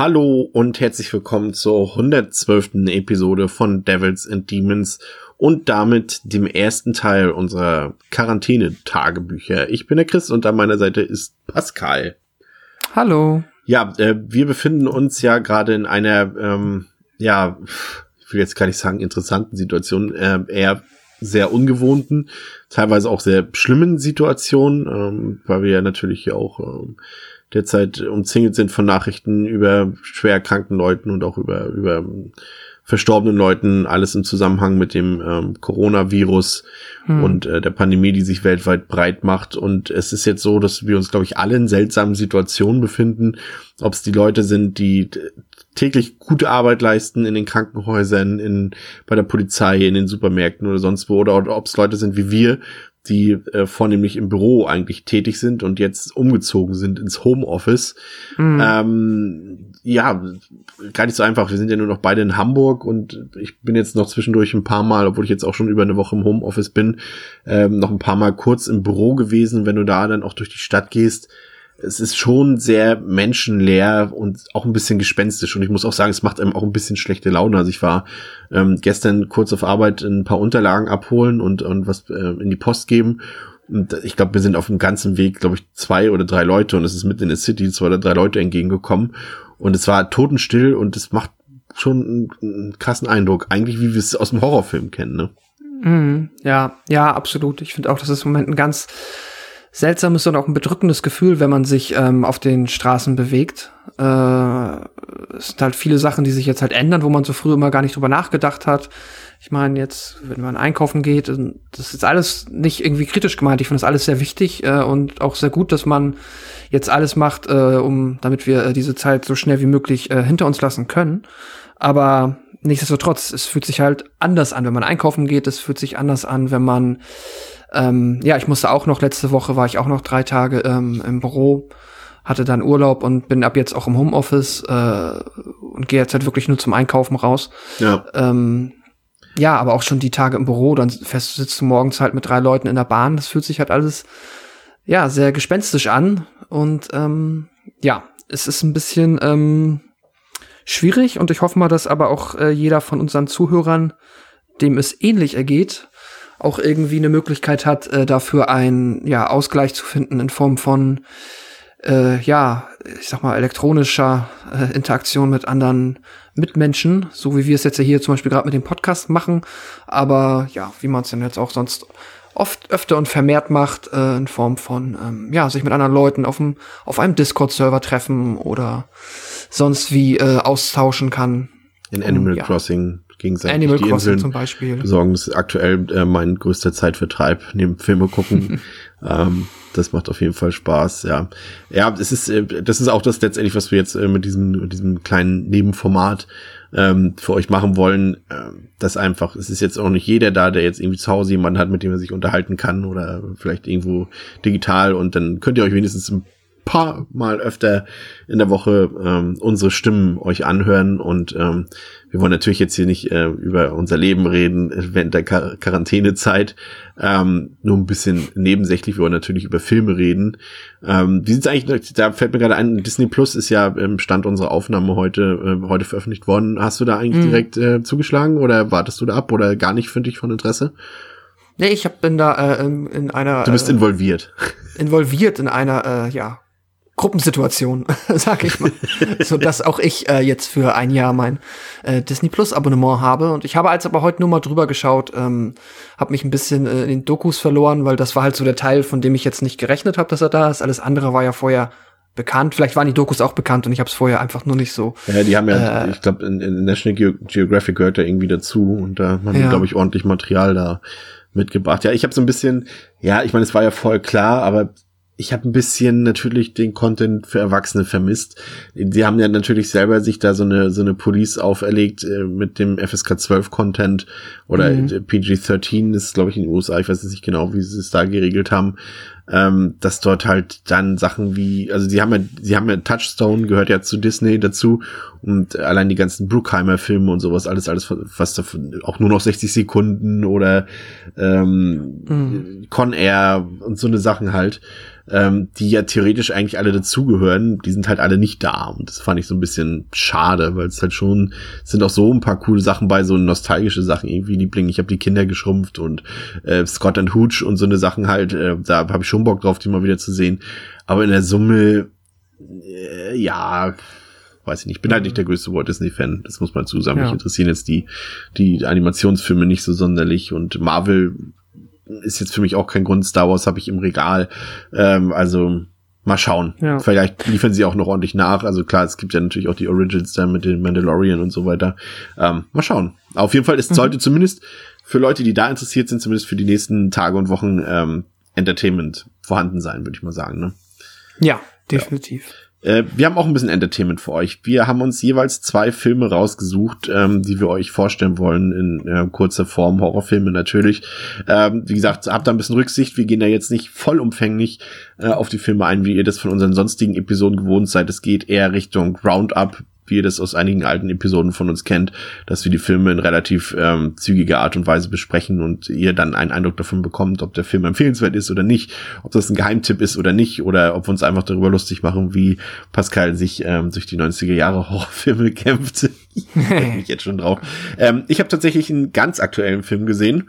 Hallo und herzlich willkommen zur 112. Episode von Devils and Demons und damit dem ersten Teil unserer Quarantäne-Tagebücher. Ich bin der Chris und an meiner Seite ist Pascal. Hallo. Ja, äh, wir befinden uns ja gerade in einer, ähm, ja, ich will jetzt gar nicht sagen interessanten Situation, äh, eher sehr ungewohnten, teilweise auch sehr schlimmen Situation, ähm, weil wir ja natürlich hier auch ähm, derzeit umzingelt sind von Nachrichten über schwer erkrankten Leuten und auch über, über verstorbenen Leuten, alles im Zusammenhang mit dem ähm, Coronavirus hm. und äh, der Pandemie, die sich weltweit breit macht. Und es ist jetzt so, dass wir uns, glaube ich, alle in seltsamen Situationen befinden. Ob es die Leute sind, die täglich gute Arbeit leisten in den Krankenhäusern, in, bei der Polizei, in den Supermärkten oder sonst wo, oder, oder ob es Leute sind wie wir, die äh, vornehmlich im Büro eigentlich tätig sind und jetzt umgezogen sind ins Homeoffice. Mhm. Ähm, ja, gar nicht so einfach. Wir sind ja nur noch beide in Hamburg und ich bin jetzt noch zwischendurch ein paar Mal, obwohl ich jetzt auch schon über eine Woche im Homeoffice bin, ähm, noch ein paar Mal kurz im Büro gewesen. Wenn du da dann auch durch die Stadt gehst, es ist schon sehr menschenleer und auch ein bisschen gespenstisch. Und ich muss auch sagen, es macht einem auch ein bisschen schlechte Laune. Also ich war ähm, gestern kurz auf Arbeit ein paar Unterlagen abholen und, und was äh, in die Post geben. Und ich glaube, wir sind auf dem ganzen Weg, glaube ich, zwei oder drei Leute und es ist mitten in der City, zwei oder drei Leute entgegengekommen. Und es war totenstill und es macht schon einen, einen krassen Eindruck. Eigentlich, wie wir es aus dem Horrorfilm kennen, ne? Mm, ja, ja, absolut. Ich finde auch, das ist im Moment ein ganz seltsames und auch ein bedrückendes Gefühl, wenn man sich ähm, auf den Straßen bewegt. Äh, es sind halt viele Sachen, die sich jetzt halt ändern, wo man so früher immer gar nicht drüber nachgedacht hat. Ich meine, jetzt, wenn man einkaufen geht, das ist alles nicht irgendwie kritisch gemeint. Ich finde das alles sehr wichtig äh, und auch sehr gut, dass man jetzt alles macht, äh, um, damit wir äh, diese Zeit so schnell wie möglich äh, hinter uns lassen können. Aber nichtsdestotrotz, es fühlt sich halt anders an, wenn man einkaufen geht. Es fühlt sich anders an, wenn man ähm, ja, ich musste auch noch, letzte Woche war ich auch noch drei Tage ähm, im Büro, hatte dann Urlaub und bin ab jetzt auch im Homeoffice äh, und gehe jetzt halt wirklich nur zum Einkaufen raus. Ja. Ähm, ja, aber auch schon die Tage im Büro, dann fest sitzt du morgens halt mit drei Leuten in der Bahn, das fühlt sich halt alles ja sehr gespenstisch an und ähm, ja, es ist ein bisschen ähm, schwierig und ich hoffe mal, dass aber auch äh, jeder von unseren Zuhörern, dem es ähnlich ergeht, auch irgendwie eine Möglichkeit hat, äh, dafür einen ja, Ausgleich zu finden in Form von äh, ja, ich sag mal, elektronischer äh, Interaktion mit anderen Mitmenschen, so wie wir es jetzt ja hier zum Beispiel gerade mit dem Podcast machen, aber ja, wie man es denn jetzt auch sonst oft öfter und vermehrt macht, äh, in Form von ähm, ja, sich mit anderen Leuten auf, dem, auf einem Discord-Server treffen oder sonst wie äh, austauschen kann. In Animal um, ja. Crossing gegenseitig Animal die Crossing Inseln zum Beispiel. besorgen. Das ist aktuell äh, mein größter Zeitvertreib neben Filme gucken. ähm, das macht auf jeden Fall Spaß, ja. Ja, es ist, äh, das ist auch das letztendlich, was wir jetzt äh, mit diesem, mit diesem kleinen Nebenformat ähm, für euch machen wollen. Ähm, das einfach, es ist jetzt auch nicht jeder da, der jetzt irgendwie zu Hause jemanden hat, mit dem er sich unterhalten kann oder vielleicht irgendwo digital und dann könnt ihr euch wenigstens ein paar Mal öfter in der Woche ähm, unsere Stimmen euch anhören und ähm, wir wollen natürlich jetzt hier nicht äh, über unser Leben reden während der Quar Quarantänezeit, ähm, nur ein bisschen nebensächlich. Wir wollen natürlich über Filme reden. Ähm, wie sieht's eigentlich? Da fällt mir gerade ein, Disney Plus ist ja im Stand unserer Aufnahme heute äh, heute veröffentlicht worden. Hast du da eigentlich mhm. direkt äh, zugeschlagen oder wartest du da ab oder gar nicht für dich von Interesse? Nee, ich hab, bin da äh, in einer. Du bist äh, involviert. Involviert in einer, äh, ja, Gruppensituation, sag ich mal, so dass auch ich äh, jetzt für ein Jahr mein äh, Disney Plus Abonnement habe und ich habe als aber heute nur mal drüber geschaut, ähm, habe mich ein bisschen äh, in den Dokus verloren, weil das war halt so der Teil, von dem ich jetzt nicht gerechnet habe, dass er da ist. Alles andere war ja vorher bekannt. Vielleicht waren die Dokus auch bekannt und ich habe es vorher einfach nur nicht so. Ja, die haben ja, äh, ich glaube, in, in, National Ge Geographic gehört ja irgendwie dazu und da haben ja. die, glaube ich, ordentlich Material da mitgebracht. Ja, ich habe so ein bisschen, ja, ich meine, es war ja voll klar, aber ich habe ein bisschen natürlich den Content für Erwachsene vermisst. Sie haben ja natürlich selber sich da so eine so eine Police auferlegt äh, mit dem FSK 12 Content oder mhm. PG-13 ist glaube ich in den USA, ich weiß nicht genau, wie sie es da geregelt haben ähm, dass dort halt dann Sachen wie, also sie haben ja, sie haben ja Touchstone gehört ja zu Disney dazu und allein die ganzen Bruckheimer Filme und sowas, alles, alles, was davon, auch nur noch 60 Sekunden oder ähm, mhm. Con Air und so eine Sachen halt ähm, die ja theoretisch eigentlich alle dazugehören, die sind halt alle nicht da. Und das fand ich so ein bisschen schade, weil es halt schon sind auch so ein paar coole Sachen bei, so nostalgische Sachen, irgendwie Liebling, ich habe die Kinder geschrumpft und äh, Scott and Hooch und so eine Sachen halt, äh, da habe ich schon Bock drauf, die mal wieder zu sehen. Aber in der Summe, äh, ja, weiß ich nicht, ich bin halt nicht der größte Walt Disney-Fan, das muss man zusammen. Ja. Mich interessieren jetzt die, die Animationsfilme nicht so sonderlich und Marvel ist jetzt für mich auch kein Grund. Star Wars habe ich im Regal. Ähm, also mal schauen. Ja. Vielleicht liefern sie auch noch ordentlich nach. Also klar, es gibt ja natürlich auch die Origins da mit den Mandalorian und so weiter. Ähm, mal schauen. Auf jeden Fall, es mhm. sollte zumindest für Leute, die da interessiert sind, zumindest für die nächsten Tage und Wochen ähm, Entertainment vorhanden sein, würde ich mal sagen. Ne? Ja, definitiv. Ja. Äh, wir haben auch ein bisschen Entertainment für euch. Wir haben uns jeweils zwei Filme rausgesucht, ähm, die wir euch vorstellen wollen in äh, kurzer Form. Horrorfilme natürlich. Ähm, wie gesagt, habt da ein bisschen Rücksicht. Wir gehen da jetzt nicht vollumfänglich äh, auf die Filme ein, wie ihr das von unseren sonstigen Episoden gewohnt seid. Es geht eher Richtung Roundup, wie ihr das aus einigen alten Episoden von uns kennt, dass wir die Filme in relativ ähm, zügiger Art und Weise besprechen und ihr dann einen Eindruck davon bekommt, ob der Film empfehlenswert ist oder nicht, ob das ein Geheimtipp ist oder nicht, oder ob wir uns einfach darüber lustig machen, wie Pascal sich ähm, durch die 90er Jahre Horrorfilme kämpft. ich mich jetzt schon drauf. Ähm, ich habe tatsächlich einen ganz aktuellen Film gesehen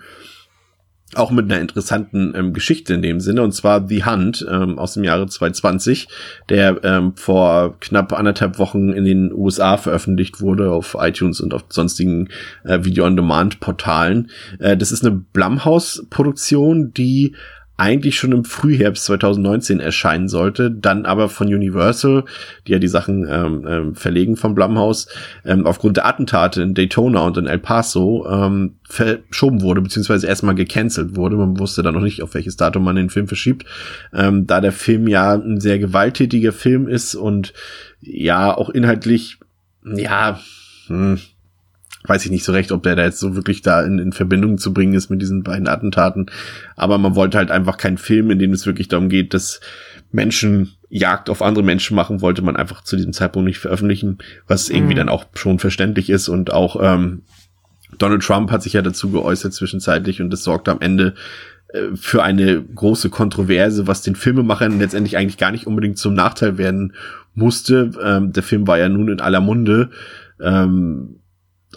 auch mit einer interessanten ähm, Geschichte in dem Sinne, und zwar The Hunt ähm, aus dem Jahre 2020, der ähm, vor knapp anderthalb Wochen in den USA veröffentlicht wurde auf iTunes und auf sonstigen äh, Video-on-Demand-Portalen. Äh, das ist eine Blumhouse-Produktion, die eigentlich schon im Frühherbst 2019 erscheinen sollte, dann aber von Universal, die ja die Sachen ähm, ähm, verlegen vom Blumhouse, ähm, aufgrund der Attentate in Daytona und in El Paso ähm, verschoben wurde, beziehungsweise erstmal gecancelt wurde. Man wusste dann noch nicht, auf welches Datum man den Film verschiebt. Ähm, da der Film ja ein sehr gewalttätiger Film ist und ja auch inhaltlich, ja, hm, weiß ich nicht so recht, ob der da jetzt so wirklich da in, in Verbindung zu bringen ist mit diesen beiden Attentaten. Aber man wollte halt einfach keinen Film, in dem es wirklich darum geht, dass Menschen Jagd auf andere Menschen machen, wollte man einfach zu diesem Zeitpunkt nicht veröffentlichen, was irgendwie mhm. dann auch schon verständlich ist und auch ähm, Donald Trump hat sich ja dazu geäußert zwischenzeitlich und das sorgte am Ende äh, für eine große Kontroverse, was den Filmemachern letztendlich eigentlich gar nicht unbedingt zum Nachteil werden musste. Ähm, der Film war ja nun in aller Munde. Ähm,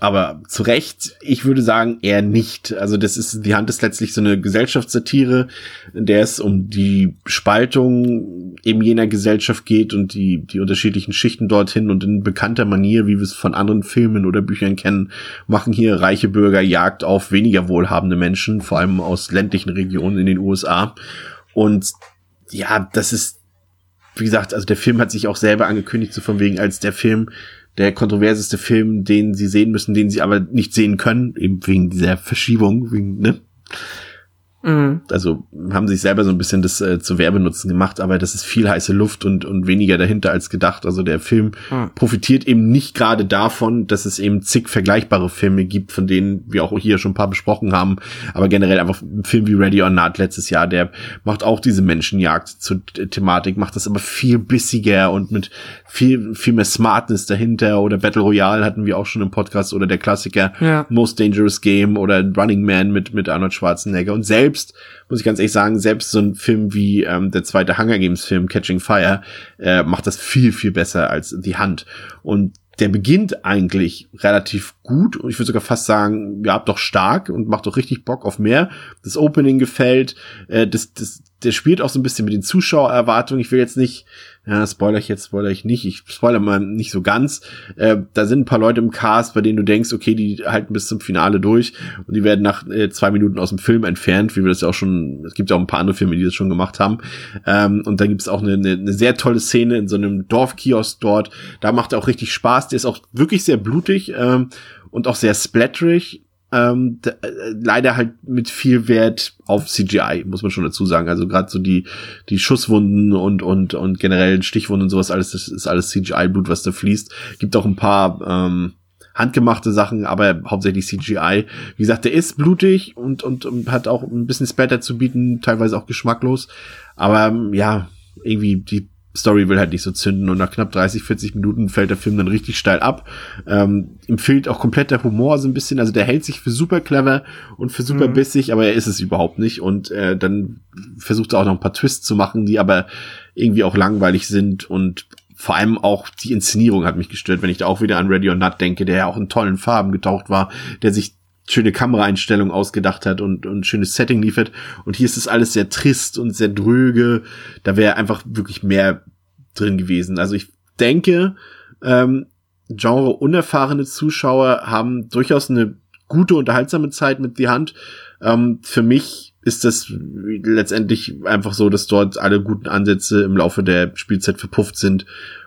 aber zu Recht, ich würde sagen, eher nicht. Also das ist, die Hand ist letztlich so eine Gesellschaftssatire, in der es um die Spaltung eben jener Gesellschaft geht und die, die unterschiedlichen Schichten dorthin und in bekannter Manier, wie wir es von anderen Filmen oder Büchern kennen, machen hier reiche Bürger Jagd auf weniger wohlhabende Menschen, vor allem aus ländlichen Regionen in den USA. Und ja, das ist, wie gesagt, also der Film hat sich auch selber angekündigt, so von wegen als der Film, der kontroverseste Film, den sie sehen müssen, den sie aber nicht sehen können, eben wegen dieser Verschiebung, wegen, ne? Mhm. Also haben sich selber so ein bisschen das äh, zu Werbenutzen gemacht, aber das ist viel heiße Luft und, und weniger dahinter als gedacht. Also der Film mhm. profitiert eben nicht gerade davon, dass es eben zig vergleichbare Filme gibt, von denen wir auch hier schon ein paar besprochen haben. Aber generell einfach ein Film wie Ready or Not letztes Jahr, der macht auch diese Menschenjagd zur Thematik, macht das aber viel bissiger und mit viel, viel mehr Smartness dahinter. Oder Battle Royale hatten wir auch schon im Podcast oder der Klassiker ja. Most Dangerous Game oder Running Man mit, mit Arnold Schwarzenegger und selbst selbst, muss ich ganz ehrlich sagen, selbst so ein Film wie ähm, der zweite Hunger Games Film Catching Fire äh, macht das viel, viel besser als The Hand. Und der beginnt eigentlich relativ gut und ich würde sogar fast sagen, ja, doch stark und macht doch richtig Bock auf mehr. Das Opening gefällt, äh, das, das, der spielt auch so ein bisschen mit den Zuschauererwartungen. Ich will jetzt nicht ja, spoiler ich jetzt, spoiler ich nicht, ich spoiler mal nicht so ganz. Äh, da sind ein paar Leute im Cast, bei denen du denkst, okay, die halten bis zum Finale durch und die werden nach äh, zwei Minuten aus dem Film entfernt, wie wir das ja auch schon, es gibt ja auch ein paar andere Filme, die das schon gemacht haben. Ähm, und dann gibt es auch eine, eine, eine sehr tolle Szene in so einem Dorfkiosk dort. Da macht er auch richtig Spaß, der ist auch wirklich sehr blutig ähm, und auch sehr splatterig Ähm, äh, leider halt mit viel Wert auf CGI, muss man schon dazu sagen. Also gerade so die, die Schusswunden und, und, und generell Stichwunden und sowas, alles, das ist alles CGI-Blut, was da fließt. Gibt auch ein paar, ähm, handgemachte Sachen, aber hauptsächlich CGI. Wie gesagt, der ist blutig und, und, und hat auch ein bisschen Spatter zu bieten, teilweise auch geschmacklos. Aber ja, irgendwie die Story will halt nicht so zünden und nach knapp 30, 40 Minuten fällt der Film dann richtig steil ab. Ähm, ihm fehlt auch komplett der Humor so ein bisschen, also der hält sich für super clever und für super mhm. bissig, aber er ist es überhaupt nicht und äh, dann versucht er auch noch ein paar Twists zu machen, die aber irgendwie auch langweilig sind und vor allem auch die Inszenierung hat mich gestört, wenn ich da auch wieder an Ready or Not denke, der ja auch in tollen Farben getaucht war, der sich schöne Kameraeinstellungen ausgedacht hat und, und schönes Setting liefert. Und hier ist es alles sehr trist und sehr dröge. Da wäre einfach wirklich mehr drin gewesen. Also ich denke, ähm, Genre unerfahrene Zuschauer haben durchaus eine gute, unterhaltsame Zeit mit die Hand. Ähm, für mich ist das letztendlich einfach so, dass dort alle guten Ansätze im Laufe der Spielzeit verpufft sind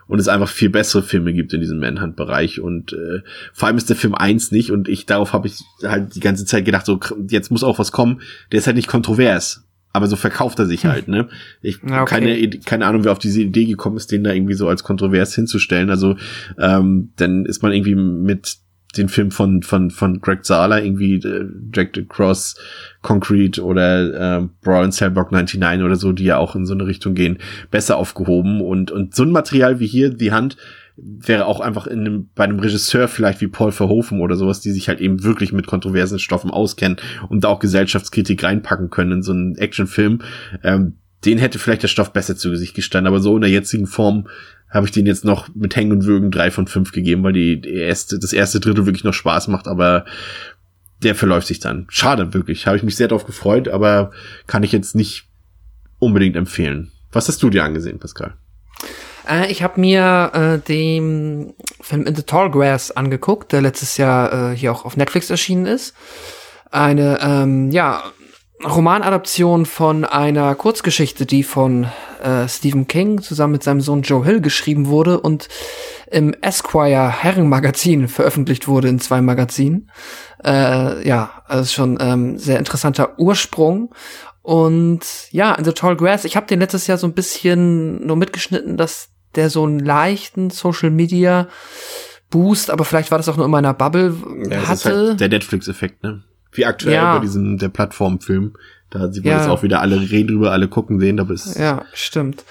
und es einfach viel bessere Filme gibt in diesem Manhunt-Bereich und äh, vor allem ist der Film eins nicht und ich darauf habe ich halt die ganze Zeit gedacht, so jetzt muss auch was kommen. Der ist halt nicht kontrovers, aber so verkauft er sich halt, ne? Ich okay. keine keine Ahnung, wer auf diese Idee gekommen ist, den da irgendwie so als kontrovers hinzustellen. Also ähm, dann ist man irgendwie mit den Film von von von Greg Zahler irgendwie äh, Jack Cross Concrete oder äh, Brawl Cellblock 99 oder so, die ja auch in so eine Richtung gehen, besser aufgehoben und und so ein Material wie hier die Hand wäre auch einfach in einem, bei einem Regisseur vielleicht wie Paul Verhoeven oder sowas, die sich halt eben wirklich mit kontroversen Stoffen auskennen und da auch Gesellschaftskritik reinpacken können in so einen Actionfilm. Ähm, den hätte vielleicht der Stoff besser zu Gesicht gestanden, aber so in der jetzigen Form habe ich den jetzt noch mit Hängen und Würgen drei von fünf gegeben, weil die, erste, das erste Drittel wirklich noch Spaß macht, aber der verläuft sich dann. Schade, wirklich. Habe ich mich sehr darauf gefreut, aber kann ich jetzt nicht unbedingt empfehlen. Was hast du dir angesehen, Pascal? Äh, ich habe mir äh, den Film In the Tall Grass angeguckt, der letztes Jahr äh, hier auch auf Netflix erschienen ist. Eine, ähm, ja, Romanadaption von einer Kurzgeschichte, die von äh, Stephen King zusammen mit seinem Sohn Joe Hill geschrieben wurde und im Esquire Herrenmagazin veröffentlicht wurde in zwei Magazinen. Äh, ja, also schon ähm, sehr interessanter Ursprung. Und ja, in The Tall Grass, ich habe den letztes Jahr so ein bisschen nur mitgeschnitten, dass der so einen leichten Social Media Boost, aber vielleicht war das auch nur in meiner Bubble ja, hatte. Halt der Netflix-Effekt, ne? Wie aktuell ja. bei diesem der Plattformfilm. Da sieht man ja. das auch wieder, alle reden drüber, alle gucken sehen, aber es Ja, stimmt.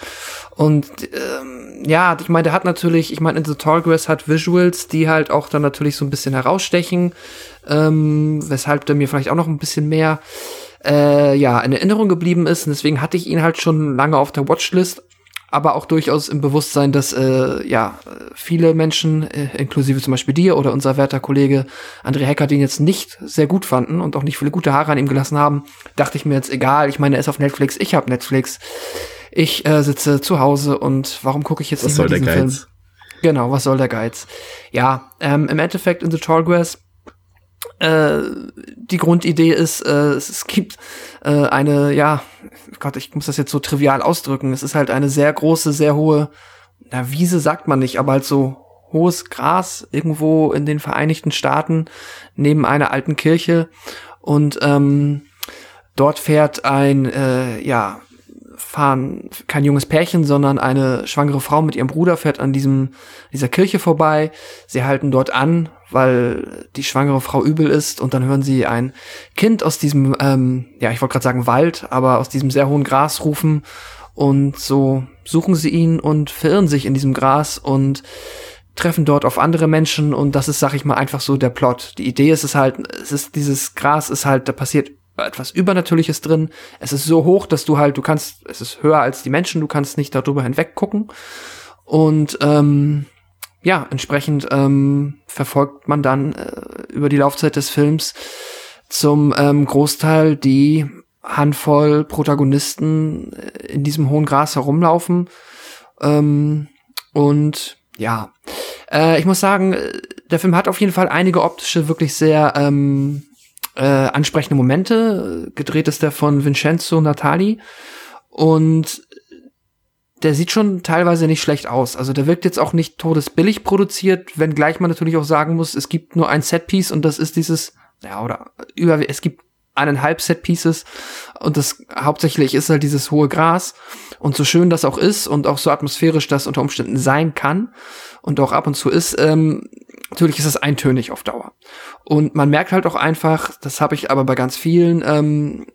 Und ähm, ja, ich meine, der hat natürlich, ich meine, in The Tall Grass hat Visuals, die halt auch dann natürlich so ein bisschen herausstechen, ähm, weshalb der mir vielleicht auch noch ein bisschen mehr äh, ja, in Erinnerung geblieben ist. Und deswegen hatte ich ihn halt schon lange auf der Watchlist, aber auch durchaus im Bewusstsein, dass äh, ja viele Menschen, äh, inklusive zum Beispiel dir oder unser werter Kollege André Hecker, den jetzt nicht sehr gut fanden und auch nicht viele gute Haare an ihm gelassen haben, dachte ich mir jetzt egal. Ich meine, er ist auf Netflix, ich habe Netflix, ich äh, sitze zu Hause und warum gucke ich jetzt was nicht soll diesen der Geiz? Film? Genau, was soll der Geiz? Ja, ähm, im Endeffekt in The Tall Grass äh, die Grundidee ist, äh, es gibt äh, eine, ja, Gott, ich muss das jetzt so trivial ausdrücken. Es ist halt eine sehr große, sehr hohe, na, Wiese sagt man nicht, aber halt so hohes Gras irgendwo in den Vereinigten Staaten neben einer alten Kirche. Und ähm, dort fährt ein, äh, ja, fahren kein junges Pärchen, sondern eine schwangere Frau mit ihrem Bruder fährt an diesem dieser Kirche vorbei. Sie halten dort an, weil die schwangere Frau übel ist und dann hören sie ein Kind aus diesem, ähm, ja, ich wollte gerade sagen Wald, aber aus diesem sehr hohen Gras rufen und so suchen sie ihn und verirren sich in diesem Gras und treffen dort auf andere Menschen und das ist, sag ich mal, einfach so der Plot. Die Idee ist es halt, es ist dieses Gras ist halt, da passiert etwas Übernatürliches drin. Es ist so hoch, dass du halt, du kannst, es ist höher als die Menschen, du kannst nicht darüber hinweg gucken. Und ähm, ja, entsprechend ähm, verfolgt man dann äh, über die Laufzeit des Films zum ähm, Großteil die Handvoll Protagonisten äh, in diesem hohen Gras herumlaufen. Ähm, und ja, äh, ich muss sagen, äh, der Film hat auf jeden Fall einige optische, wirklich sehr ähm, äh, ansprechende Momente. Gedreht ist der von Vincenzo Natali. Und der sieht schon teilweise nicht schlecht aus. Also der wirkt jetzt auch nicht todesbillig produziert, wenngleich man natürlich auch sagen muss, es gibt nur ein Setpiece und das ist dieses ja, oder über, es gibt eineinhalb Set Pieces und das hauptsächlich ist halt dieses hohe Gras und so schön das auch ist und auch so atmosphärisch das unter Umständen sein kann und auch ab und zu ist, ähm, natürlich ist es eintönig auf Dauer. Und man merkt halt auch einfach, das habe ich aber bei ganz vielen ähm,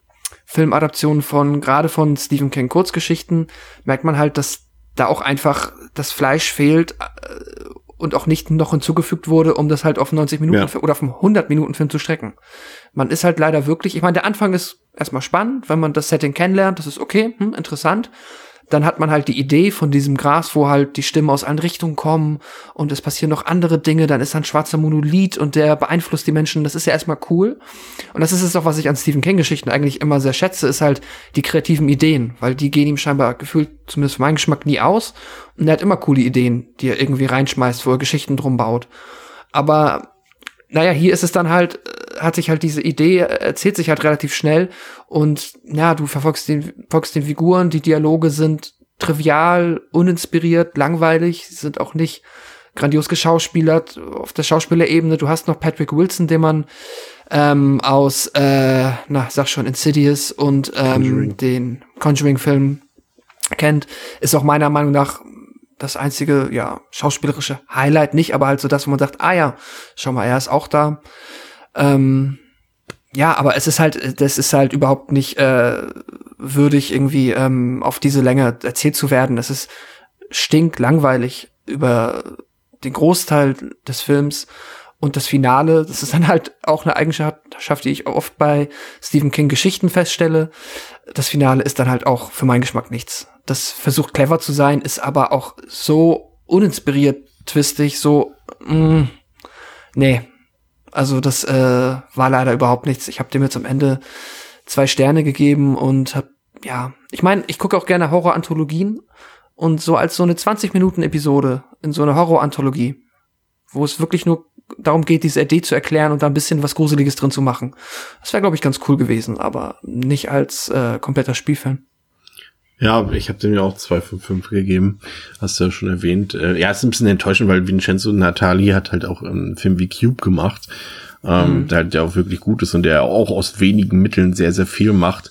Filmadaptionen von, gerade von Stephen King Kurzgeschichten, merkt man halt, dass da auch einfach das Fleisch fehlt äh, und auch nicht noch hinzugefügt wurde, um das halt auf 90 Minuten ja. oder auf einen 100 Minuten Film zu strecken. Man ist halt leider wirklich, ich meine, der Anfang ist erstmal spannend, wenn man das Setting kennenlernt, das ist okay, hm, interessant dann hat man halt die Idee von diesem Gras, wo halt die Stimmen aus allen Richtungen kommen und es passieren noch andere Dinge, dann ist ein schwarzer Monolith und der beeinflusst die Menschen, das ist ja erstmal cool. Und das ist es auch, was ich an Stephen King Geschichten eigentlich immer sehr schätze, ist halt die kreativen Ideen, weil die gehen ihm scheinbar gefühlt, zumindest für meinen Geschmack, nie aus. Und er hat immer coole Ideen, die er irgendwie reinschmeißt, wo er Geschichten drum baut. Aber naja, hier ist es dann halt, äh, hat sich halt diese Idee, äh, erzählt sich halt relativ schnell und ja, du verfolgst den, verfolgst den Figuren, die Dialoge sind trivial, uninspiriert, langweilig, sind auch nicht grandios geschauspielert auf der Schauspielerebene. Du hast noch Patrick Wilson, den man ähm, aus, äh, na, sag schon, Insidious und ähm, Conjuring. den Conjuring-Film kennt, ist auch meiner Meinung nach das einzige, ja, schauspielerische Highlight nicht, aber halt so das, wo man sagt, ah ja, schau mal, er ist auch da. Ähm, ja, aber es ist halt, das ist halt überhaupt nicht äh, würdig, irgendwie ähm, auf diese Länge erzählt zu werden. Das ist stinklangweilig über den Großteil des Films. Und das Finale, das ist dann halt auch eine Eigenschaft, die ich oft bei Stephen King Geschichten feststelle. Das Finale ist dann halt auch für meinen Geschmack nichts das versucht clever zu sein, ist aber auch so uninspiriert twistig, so, mh, mm, nee. Also das äh, war leider überhaupt nichts. Ich habe dem jetzt am Ende zwei Sterne gegeben und hab, ja, ich meine, ich gucke auch gerne Horror-Anthologien und so als so eine 20-Minuten-Episode in so einer Horror-Anthologie, wo es wirklich nur darum geht, diese Idee zu erklären und da ein bisschen was Gruseliges drin zu machen. Das wäre, glaube ich, ganz cool gewesen, aber nicht als äh, kompletter Spielfilm. Ja, ich habe dem ja auch zwei von fünf gegeben, hast du ja schon erwähnt. Äh, ja, ist ein bisschen enttäuschend, weil Vincenzo Natali hat halt auch einen Film wie Cube gemacht, ähm, mhm. der halt ja auch wirklich gut ist und der auch aus wenigen Mitteln sehr, sehr viel macht.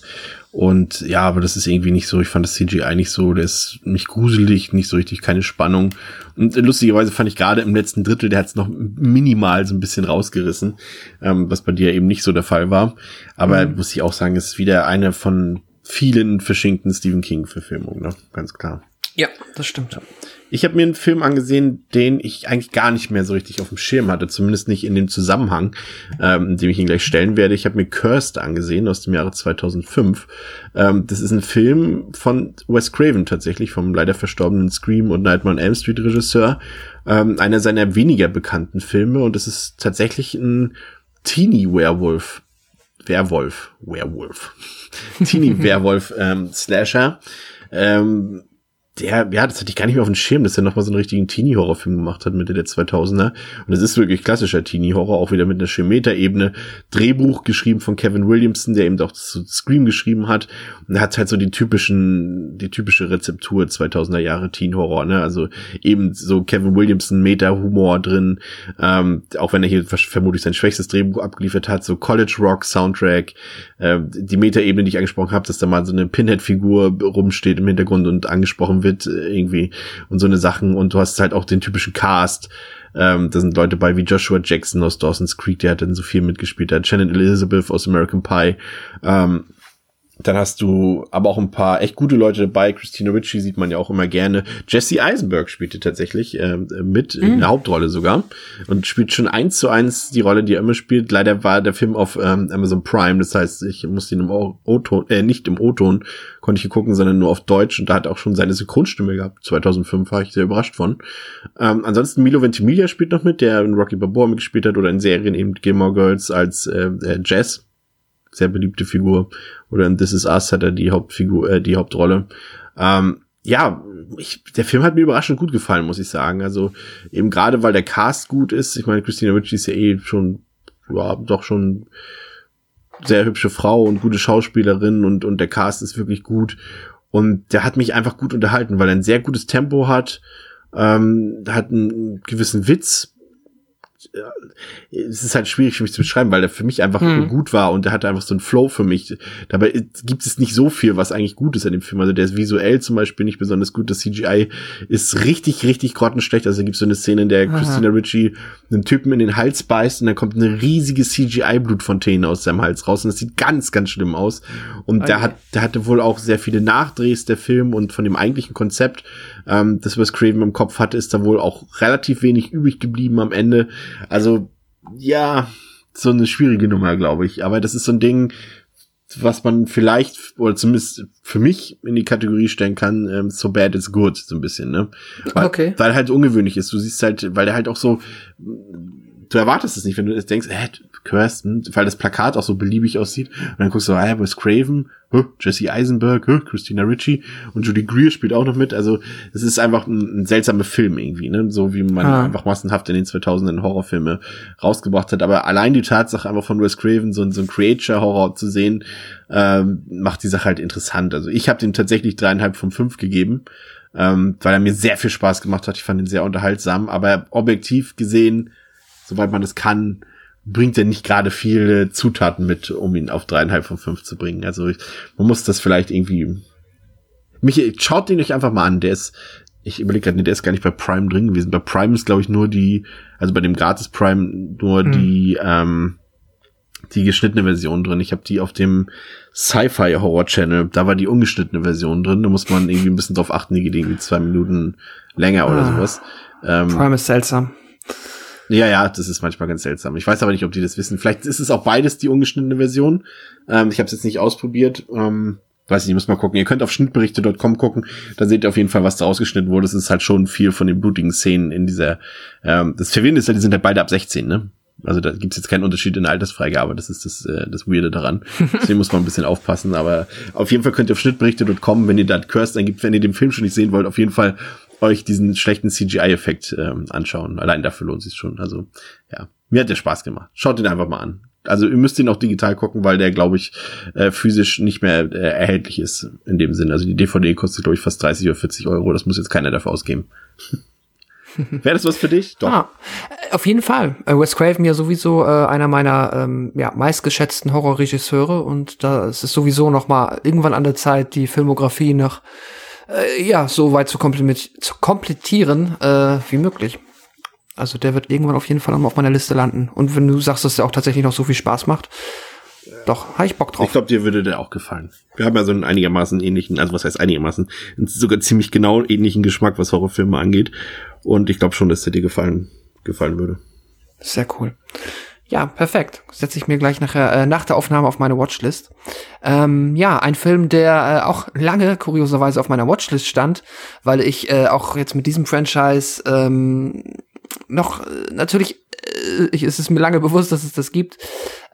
Und ja, aber das ist irgendwie nicht so. Ich fand das CGI nicht so. Der ist nicht gruselig, nicht so richtig, keine Spannung. Und lustigerweise fand ich gerade im letzten Drittel, der hat es noch minimal so ein bisschen rausgerissen, ähm, was bei dir eben nicht so der Fall war. Aber mhm. muss ich auch sagen, ist wieder eine von vielen verschenkten Stephen King-Verfilmungen, ne? ganz klar. Ja, das stimmt. Ich habe mir einen Film angesehen, den ich eigentlich gar nicht mehr so richtig auf dem Schirm hatte, zumindest nicht in dem Zusammenhang, ähm, dem ich ihn gleich stellen werde. Ich habe mir Cursed angesehen aus dem Jahre 2005. Ähm, das ist ein Film von Wes Craven tatsächlich, vom leider verstorbenen Scream und Nightmare on Elm Street Regisseur. Ähm, einer seiner weniger bekannten Filme und es ist tatsächlich ein Teenie-Werewolf. Werwolf. Werewolf. Teenie-Werwolf ähm, Slasher. Ähm, der, ja, das hatte ich gar nicht mehr auf dem Schirm, dass er nochmal so einen richtigen Teenie-Horrorfilm gemacht hat, Mitte der 2000er. Und es ist wirklich klassischer Teenie-Horror, auch wieder mit einer Schemeta-Ebene. Drehbuch geschrieben von Kevin Williamson, der eben auch zu Scream geschrieben hat. Und er hat halt so die typischen, die typische Rezeptur 2000er Jahre Teen-Horror, ne? Also eben so Kevin Williamson Meta-Humor drin. Ähm, auch wenn er hier vermutlich sein schwächstes Drehbuch abgeliefert hat, so College Rock Soundtrack. Äh, die Meta-Ebene, die ich angesprochen habe, dass da mal so eine Pinhead-Figur rumsteht im Hintergrund und angesprochen wird äh, irgendwie und so eine Sachen und du hast halt auch den typischen Cast. Ähm, da sind Leute bei wie Joshua Jackson aus Dawson's Creek, der hat dann so viel mitgespielt, der hat Shannon Elizabeth aus American Pie. Ähm, dann hast du aber auch ein paar echt gute Leute dabei. Christina Ritchie sieht man ja auch immer gerne. Jesse Eisenberg spielte tatsächlich äh, mit mhm. in der Hauptrolle sogar und spielt schon eins zu eins die Rolle, die er immer spielt. Leider war der Film auf ähm, Amazon Prime, das heißt, ich musste ihn im O-Ton, äh, nicht im O-Ton konnte ich gucken, sondern nur auf Deutsch und da hat auch schon seine Synchronstimme gehabt. 2005 war ich sehr überrascht von. Ähm, ansonsten Milo Ventimiglia spielt noch mit, der in Rocky Balboa mitgespielt hat oder in Serien eben Gilmore Girls als äh, äh Jazz sehr beliebte Figur. Oder in This Is Us hat er die Hauptfigur, äh, die Hauptrolle. Ähm, ja, ich, der Film hat mir überraschend gut gefallen, muss ich sagen. Also eben gerade, weil der Cast gut ist. Ich meine, Christina Ricci ist ja eh schon, ja, doch schon sehr hübsche Frau und gute Schauspielerin und, und der Cast ist wirklich gut. Und der hat mich einfach gut unterhalten, weil er ein sehr gutes Tempo hat, ähm, hat einen gewissen Witz, es ist halt schwierig für mich zu beschreiben, weil der für mich einfach Hm. gut war und der hatte einfach so einen Flow für mich. Dabei gibt es nicht so viel, was eigentlich gut ist an dem Film. Also der ist visuell zum Beispiel nicht besonders gut. Das CGI ist richtig, richtig grottenschlecht. Also da gibt es so eine Szene, in der Aha. Christina Ritchie einen Typen in den Hals beißt und dann kommt eine riesige CGI-Blutfontäne aus seinem Hals raus und das sieht ganz, ganz schlimm aus. Und der Okay. hat, der hatte wohl auch sehr viele Nachdrehs, der Film und von dem eigentlichen Konzept, ähm, das Wes Craven im Kopf hatte, ist da wohl auch relativ wenig übrig geblieben am Ende. Also, ja, so eine schwierige Nummer, glaube ich. Aber das ist so ein Ding, was man vielleicht, oder zumindest für mich in die Kategorie stellen kann, ähm, so bad it's good, so ein bisschen, ne? Weil, Okay. weil halt ungewöhnlich ist. Du siehst halt, weil der halt auch so, du erwartest es nicht, wenn du jetzt denkst, hä, Kirst, hm, weil das Plakat auch so beliebig aussieht. Und dann guckst du, ah, Wes Craven, huh, Jesse Eisenberg, huh, Christina Ritchie und Judy Greer spielt auch noch mit. Also es ist einfach ein, ein seltsamer Film irgendwie, ne? So wie man Ah. einfach massenhaft in den 2000ern Horrorfilme rausgebracht hat. Aber allein die Tatsache einfach von Wes Craven so, ein- so ein Creature-Horror zu sehen, ähm, macht die Sache halt interessant. Also ich habe den tatsächlich dreieinhalb von fünf gegeben, ähm, weil er mir sehr viel Spaß gemacht hat. Ich fand ihn sehr unterhaltsam, aber objektiv gesehen, soweit man es kann, bringt er nicht gerade viele Zutaten mit, um ihn auf dreieinhalb von fünf zu bringen. Also ich, man muss das vielleicht irgendwie. Mich, schaut den euch einfach mal an. Der ist, ich überlege gerade, nee, der ist gar nicht bei Prime drin gewesen. Bei Prime ist, glaube ich, nur die, also bei dem Gratis Prime nur Hm. die, ähm, die geschnittene Version drin. Ich habe die auf dem Sci-Fi Horror Channel, da war die ungeschnittene Version drin. Da muss man irgendwie ein bisschen drauf achten, die geht irgendwie zwei Minuten länger oder Ah. sowas. Ähm, Prime ist seltsam. Ja, ja, das ist manchmal ganz seltsam. Ich weiß aber nicht, ob die das wissen. Vielleicht ist es auch beides die ungeschnittene Version. Ähm, ich habe es jetzt nicht ausprobiert. Ähm, weiß ich nicht, muss mal gucken. Ihr könnt auf schnittberichte.com gucken. Da seht ihr auf jeden Fall, was da ausgeschnitten wurde. Es ist halt schon viel von den blutigen Szenen in dieser. Ähm, das Verwirrende ist ja, die sind halt beide ab 16, ne? Also da gibt's jetzt keinen Unterschied in der Altersfreigabe. Das ist das, äh, das Weirde daran. Deswegen muss man ein bisschen aufpassen. Aber auf jeden Fall könnt ihr auf schnittberichte.com, wenn ihr da Curse eingibt, wenn ihr den Film schon nicht sehen wollt, auf jeden Fall euch diesen schlechten CGI-Effekt ähm, anschauen. Allein dafür lohnt sich schon. Also ja, mir hat der Spaß gemacht. Schaut ihn einfach mal an. Also ihr müsst ihn auch digital gucken, weil der, glaube ich, äh, physisch nicht mehr äh, erhältlich ist in dem Sinn. Also die DVD kostet, glaube ich, fast 30 oder 40 Euro. Das muss jetzt keiner dafür ausgeben. Wäre das was für dich? Doch. Ah, äh, auf jeden Fall. Äh, Wes Craven ja sowieso äh, einer meiner ähm, ja, meistgeschätzten Horrorregisseure und da ist es sowieso noch mal irgendwann an der Zeit, die Filmografie noch äh, ja so weit zu, zu komplettieren äh, wie möglich. Also der wird irgendwann auf jeden Fall auf meiner Liste landen. Und wenn du sagst, dass der auch tatsächlich noch so viel Spaß macht, doch, habe ich Bock drauf. Ich glaube, dir würde der auch gefallen. Wir haben ja so einen einigermaßen ähnlichen, also was heißt einigermaßen, sogar ziemlich genau ähnlichen Geschmack, was Horrorfilme angeht. Und ich glaube schon, dass der dir gefallen, gefallen würde. Sehr cool. Ja, perfekt. Setze ich mir gleich nachher äh, nach der Aufnahme auf meine Watchlist. Ähm, ja, ein Film, der äh, auch lange kurioserweise auf meiner Watchlist stand, weil ich äh, auch jetzt mit diesem Franchise ähm, noch äh, natürlich äh, ich, es ist mir lange bewusst, dass es das gibt,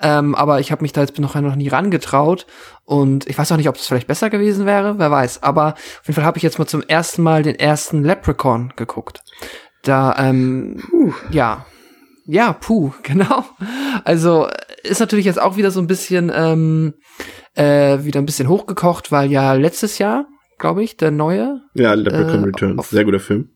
ähm, aber ich habe mich da jetzt noch, noch nie rangetraut und ich weiß auch nicht, ob es vielleicht besser gewesen wäre, wer weiß. Aber auf jeden Fall habe ich jetzt mal zum ersten Mal den ersten Leprechaun geguckt. Da, ähm, ja, ja, puh, genau. Also ist natürlich jetzt auch wieder so ein bisschen, ähm, äh, wieder ein bisschen hochgekocht, weil ja letztes Jahr, glaube ich, der neue, Ja, Leprechaun Äh, Returns. auf- Sehr guter Film.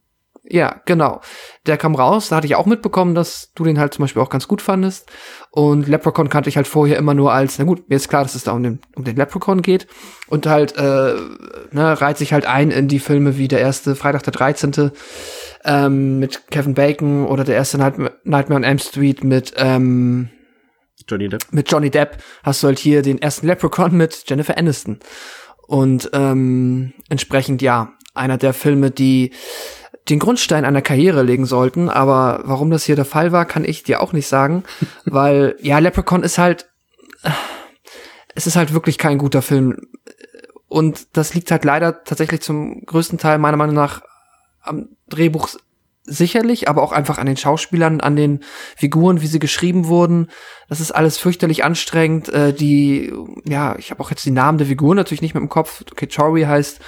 ja, genau. Der kam raus, da hatte ich auch mitbekommen, dass du den halt zum Beispiel auch ganz gut fandest. Und Leprechaun kannte ich halt vorher immer nur als, na gut, mir ist klar, dass es da um den, um den Leprechaun geht. Und halt, äh, ne, reiht sich halt ein in die Filme wie der erste Freitag der 13. Ähm, mit Kevin Bacon oder der erste Night Nightmare on Elm Street mit, ähm, Johnny Depp. mit Johnny Depp hast du halt hier den ersten Leprechaun mit Jennifer Aniston. Und ähm, entsprechend ja, einer der Filme, die den Grundstein einer Karriere legen sollten. Aber warum das hier der Fall war, kann ich dir auch nicht sagen. weil, ja, Leprechaun ist halt, äh, es ist halt wirklich kein guter Film. Und das liegt halt leider tatsächlich zum größten Teil meiner Meinung nach am Drehbuch sicherlich, aber auch einfach an den Schauspielern, an den Figuren, wie sie geschrieben wurden. Das ist alles fürchterlich anstrengend. Äh, die, ja, ich habe auch jetzt die Namen der Figuren natürlich nicht mehr im Kopf. Okay, Tori heißt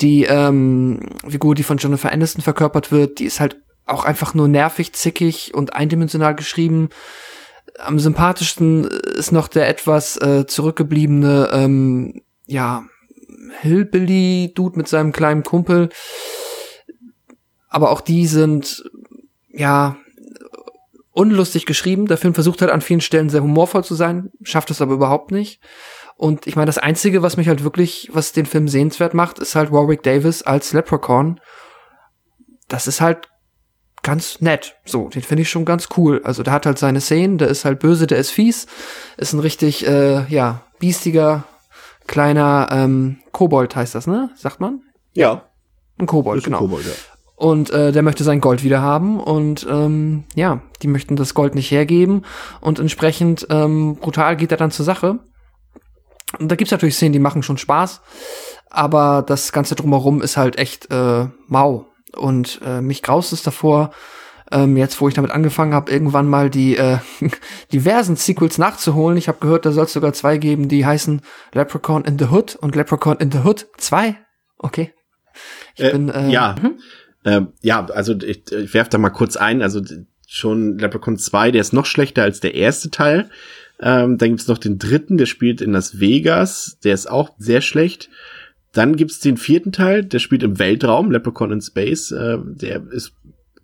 die ähm, Figur, die von Jennifer Aniston verkörpert wird. Die ist halt auch einfach nur nervig, zickig und eindimensional geschrieben. Am sympathischsten ist noch der etwas äh, zurückgebliebene, ähm, ja, Hillbilly-Dude mit seinem kleinen Kumpel. Aber auch die sind, ja, unlustig geschrieben. Der Film versucht halt an vielen Stellen sehr humorvoll zu sein, schafft es aber überhaupt nicht. Und ich meine, das Einzige, was mich halt wirklich, was den Film sehenswert macht, ist halt Warwick Davis als Leprechaun. Das ist halt ganz nett. So, den finde ich schon ganz cool. Also der hat halt seine Szenen, der ist halt böse, der ist fies, ist ein richtig, äh, ja, biestiger, kleiner ähm, Kobold heißt das, ne? Sagt man? Ja. Ein Kobold, Ist ein genau. Kobold, ja. Und äh, der möchte sein Gold wieder haben und ähm, ja, die möchten das Gold nicht hergeben und entsprechend ähm, brutal geht er dann zur Sache. Und da gibt's natürlich Szenen, die machen schon Spaß, aber das Ganze drumherum ist halt echt äh, mau. Und äh, mich graust es davor, ähm, jetzt wo ich damit angefangen habe, irgendwann mal die äh, diversen Sequels nachzuholen. Ich habe gehört, da soll es sogar zwei geben, die heißen Leprechaun in the Hood und Leprechaun in the Hood 2. Okay. Ich Äh, bin, äh, ja. Ähm, ja, also ich, ich werf da mal kurz ein. Also schon Leprechaun 2, der ist noch schlechter als der erste Teil. Ähm, dann gibt's noch den dritten, der spielt in Las Vegas. Der ist auch sehr schlecht. Dann gibt's den vierten Teil, der spielt im Weltraum, Leprechaun in Space. Äh, der ist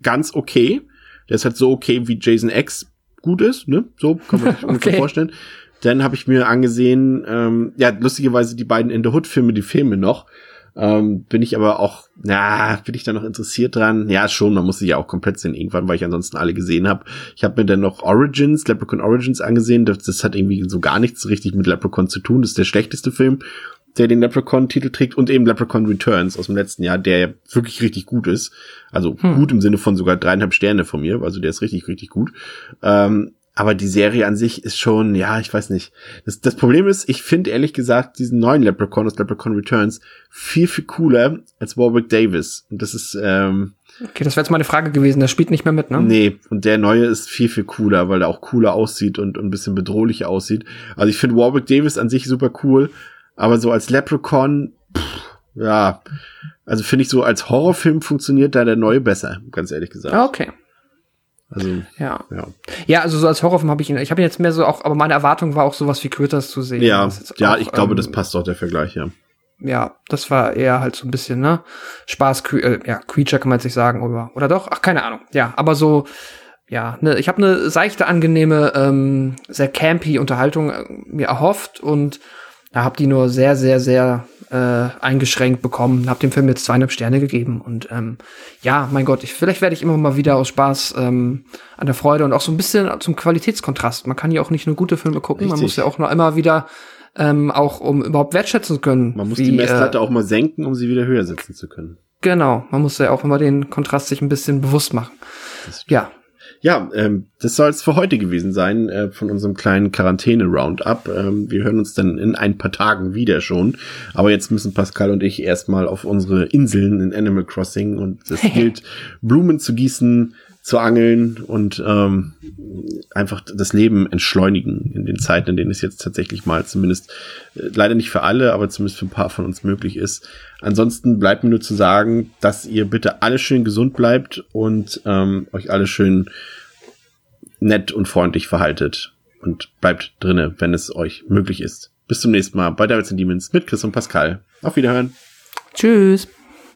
ganz okay. Der ist halt so okay, wie Jason X gut ist, ne? So kann man sich ungefähr Okay. vorstellen. Dann habe ich mir angesehen, ähm, ja, lustigerweise die beiden In the Hood-Filme, die Filme noch. Ähm, bin ich aber auch, na, bin ich da noch interessiert dran? Ja, schon, man muss sie ja auch komplett sehen irgendwann, weil ich ansonsten alle gesehen habe. Ich habe mir dann noch Origins, Leprechaun Origins angesehen. Das, das hat irgendwie so gar nichts richtig mit Leprechaun zu tun. Das ist der schlechteste Film, der den Leprechaun-Titel trägt. Und eben Leprechaun Returns aus dem letzten Jahr, der ja wirklich richtig gut ist. Also gut im Sinne von sogar dreieinhalb Sterne von mir. Also der ist richtig, richtig gut. Ähm, aber die Serie an sich ist schon, ja, ich weiß nicht. Das, das Problem ist, ich finde ehrlich gesagt diesen neuen Leprechaun aus Leprechaun Returns viel, viel cooler als Warwick Davis. Und das ist, ähm, Okay, das wäre jetzt meine Frage gewesen. Der spielt nicht mehr mit, ne? nee, und der neue ist viel, viel cooler, weil er auch cooler aussieht und, und ein bisschen bedrohlicher aussieht. Also ich finde Warwick Davis an sich super cool, aber so als Leprechaun, pff, ja, also finde ich so als Horrorfilm funktioniert da der neue besser, ganz ehrlich gesagt. Ah, Okay. Also, Ja. ja. Ja, also so als Horrorfilm habe ich ihn. Ich habe ihn jetzt mehr so auch, aber meine Erwartung war auch sowas wie Critters zu sehen. Ja, ja, auch, ich glaube, ähm, das passt doch der Vergleich, ja. Ja, das war eher halt so ein bisschen, ne? Spaß, äh, ja, Creature kann man jetzt nicht sagen, oder, oder doch? Ach, keine Ahnung. Ja, aber so, ja, ne, ich habe eine seichte, angenehme, ähm, sehr campy Unterhaltung äh, mir erhofft und da habe die nur sehr, sehr, sehr äh, eingeschränkt bekommen. Habe dem Film jetzt zweieinhalb Sterne gegeben und ähm, ja, mein Gott, ich, vielleicht werde ich immer mal wieder aus Spaß ähm, an der Freude und auch so ein bisschen zum Qualitätskontrast. Man kann ja auch nicht nur gute Filme gucken, man Richtig. muss ja auch noch immer wieder ähm, auch um überhaupt wertschätzen zu können. Man muss wie, die Messlatte äh, auch mal senken, um sie wieder höher setzen zu können. Genau, man muss ja auch immer den Kontrast sich ein bisschen bewusst machen. Ja, Ja, ähm, das soll es für heute gewesen sein äh, von unserem kleinen Quarantäne-Roundup. Ähm, wir hören uns dann in ein paar Tagen wieder schon. Aber jetzt müssen Pascal und ich erstmal auf unsere Inseln in Animal Crossing und es gilt, Blumen zu gießen, zu angeln und ähm, einfach das Leben entschleunigen in den Zeiten, in denen es jetzt tatsächlich mal zumindest äh, leider nicht für alle, aber zumindest für ein paar von uns möglich ist. Ansonsten bleibt mir nur zu sagen, dass ihr bitte alle schön gesund bleibt und ähm, euch alle schön nett und freundlich verhaltet und bleibt drinne, wenn es euch möglich ist. Bis zum nächsten Mal bei Devils and Demons mit Chris und Pascal. Auf Wiederhören. tschüss.